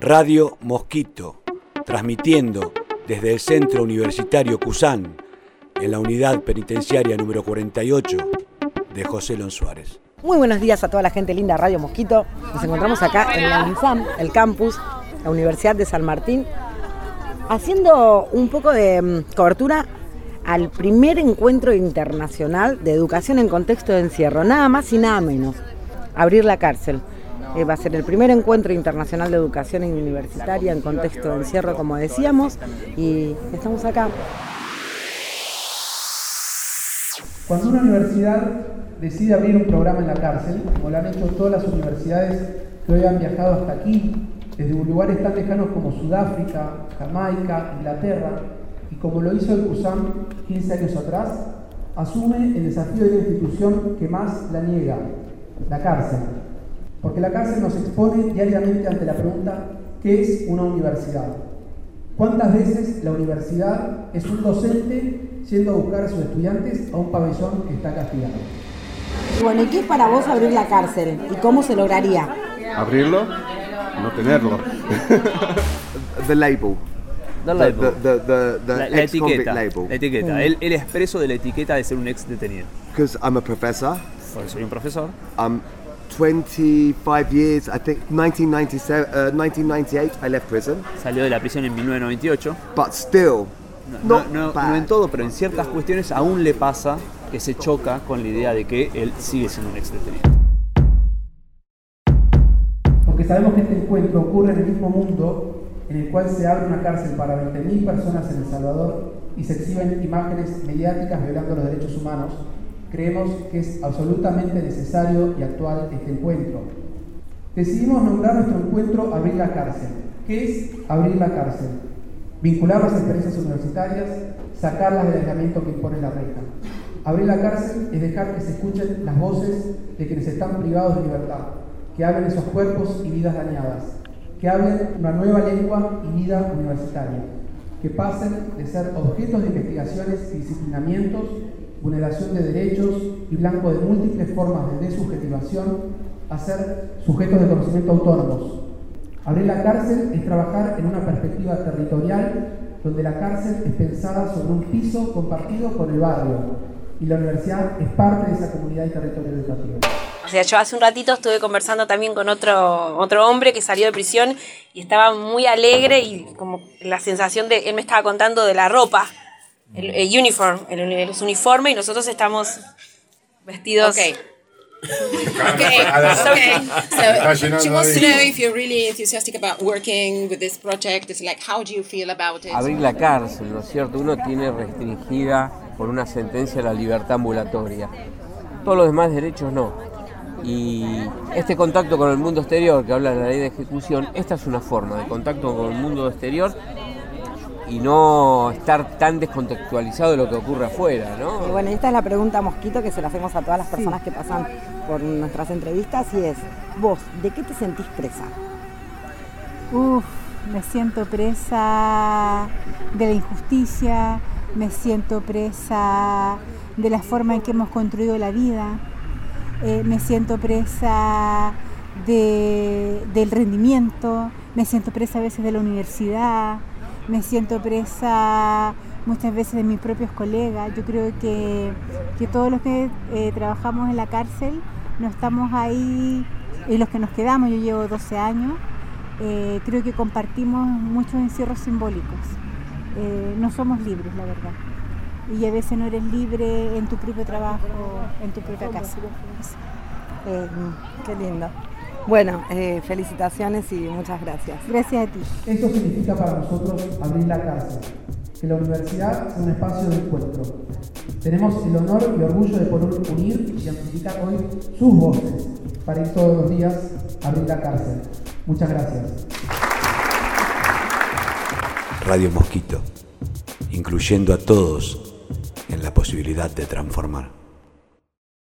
Radio Mosquito, transmitiendo desde el Centro Universitario Cusán, en la unidad penitenciaria número 48 de José Lon Suárez. Muy buenos días a toda la gente linda de Radio Mosquito. Nos encontramos acá en la UNISAM, el campus, la Universidad de San Martín, haciendo un poco de mm, cobertura al primer encuentro internacional de educación en contexto de encierro, nada más y nada menos, abrir la cárcel. Eh, va a ser el primer encuentro internacional de educación universitaria en contexto de encierro, como decíamos, y estamos acá. Cuando una universidad decide abrir un programa en la cárcel, como lo han hecho todas las universidades que hoy han viajado hasta aquí, desde lugares tan lejanos como Sudáfrica, Jamaica, Inglaterra, y como lo hizo el CUSAM 15 años atrás, asume el desafío de la institución que más la niega, la cárcel. Porque la cárcel nos expone diariamente ante la pregunta, ¿qué es una universidad? ¿Cuántas veces la universidad es un docente yendo a buscar a sus estudiantes a un pabellón que está castigado? Bueno, ¿y qué es para vos abrir la cárcel? ¿Y cómo se lograría? Abrirlo, no tenerlo. the label. The label. The, the, the, la, la etiqueta. label. La etiqueta. El, el, expreso de la etiqueta de ser un ex detenido. Because I'm a professor. Porque soy un profesor. I'm 25 years, I think 1997, uh, 1998 I left prison. Salió de la prisión en 1998. But still, no, no, no, en todo, pero en ciertas cuestiones aún le pasa que se choca con la idea de que él sigue siendo un ex detenido. Porque sabemos que este encuentro ocurre en el mismo mundo en el cual se abre una cárcel para 20.000 personas en El Salvador y se exhiben imágenes mediáticas violando los derechos humanos, creemos que es absolutamente necesario y actual este encuentro. Decidimos nombrar nuestro encuentro Abrir la cárcel. ¿Qué es abrir la cárcel? Vincular las experiencias universitarias, sacarlas del aislamiento que impone la reja. Abrir la cárcel es dejar que se escuchen las voces de quienes están privados de libertad, que hablen esos cuerpos y vidas dañadas, que hablen una nueva lengua y vida universitaria, que pasen de ser objetos de investigaciones y disciplinamientos, vulneración de derechos y blanco de múltiples formas de desubjetivación, a ser sujetos de conocimiento autónomos. Abrir la cárcel es trabajar en una perspectiva territorial donde la cárcel es pensada sobre un piso compartido con el barrio y la universidad es parte de esa comunidad y territorio educativo. O sea, yo hace un ratito estuve conversando también con otro, otro hombre que salió de prisión y estaba muy alegre y como la sensación de, él me estaba contando de la ropa, el, el uniform, el, el uniforme y nosotros estamos vestidos... Okay. okay, okay. So she wants to know if you're really enthusiastic about working with this project. It's like, how do you feel about it? Abrir la cárcel, ¿no es cierto? Uno tiene restringida por una sentencia la libertad ambulatoria. Todos los demás derechos no. Y este contacto con el mundo exterior que habla de la ley de ejecución, esta es una forma de contacto con el mundo exterior y no estar tan descontextualizado de lo que ocurre afuera, ¿no? Y bueno, esta es la pregunta mosquito que se la hacemos a todas las personas que pasan por nuestras entrevistas y es, vos, ¿de qué te sentís presa? Uf, me siento presa de la injusticia, me siento presa de la forma en que hemos construido la vida, eh, me siento presa de, del rendimiento, me siento presa a veces de la universidad, me siento presa muchas veces de mis propios colegas. Yo creo que, que todos los que eh, trabajamos en la cárcel no estamos ahí, y los que nos quedamos, yo llevo 12 años, eh, creo que compartimos muchos encierros simbólicos. no somos libres, la verdad y a veces no eres libre en tu propio trabajo, en tu propia casa. Eh, qué lindo. Bueno, eh, felicitaciones y muchas gracias. Gracias a ti. Esto significa para nosotros abrir la cárcel, que la universidad sea un espacio de encuentro. Tenemos el honor y orgullo de poder unir y amplificar hoy sus voces para ir todos los días a abrir la cárcel. Muchas gracias. Radio Mosquito, incluyendo a todos en la posibilidad de transformar.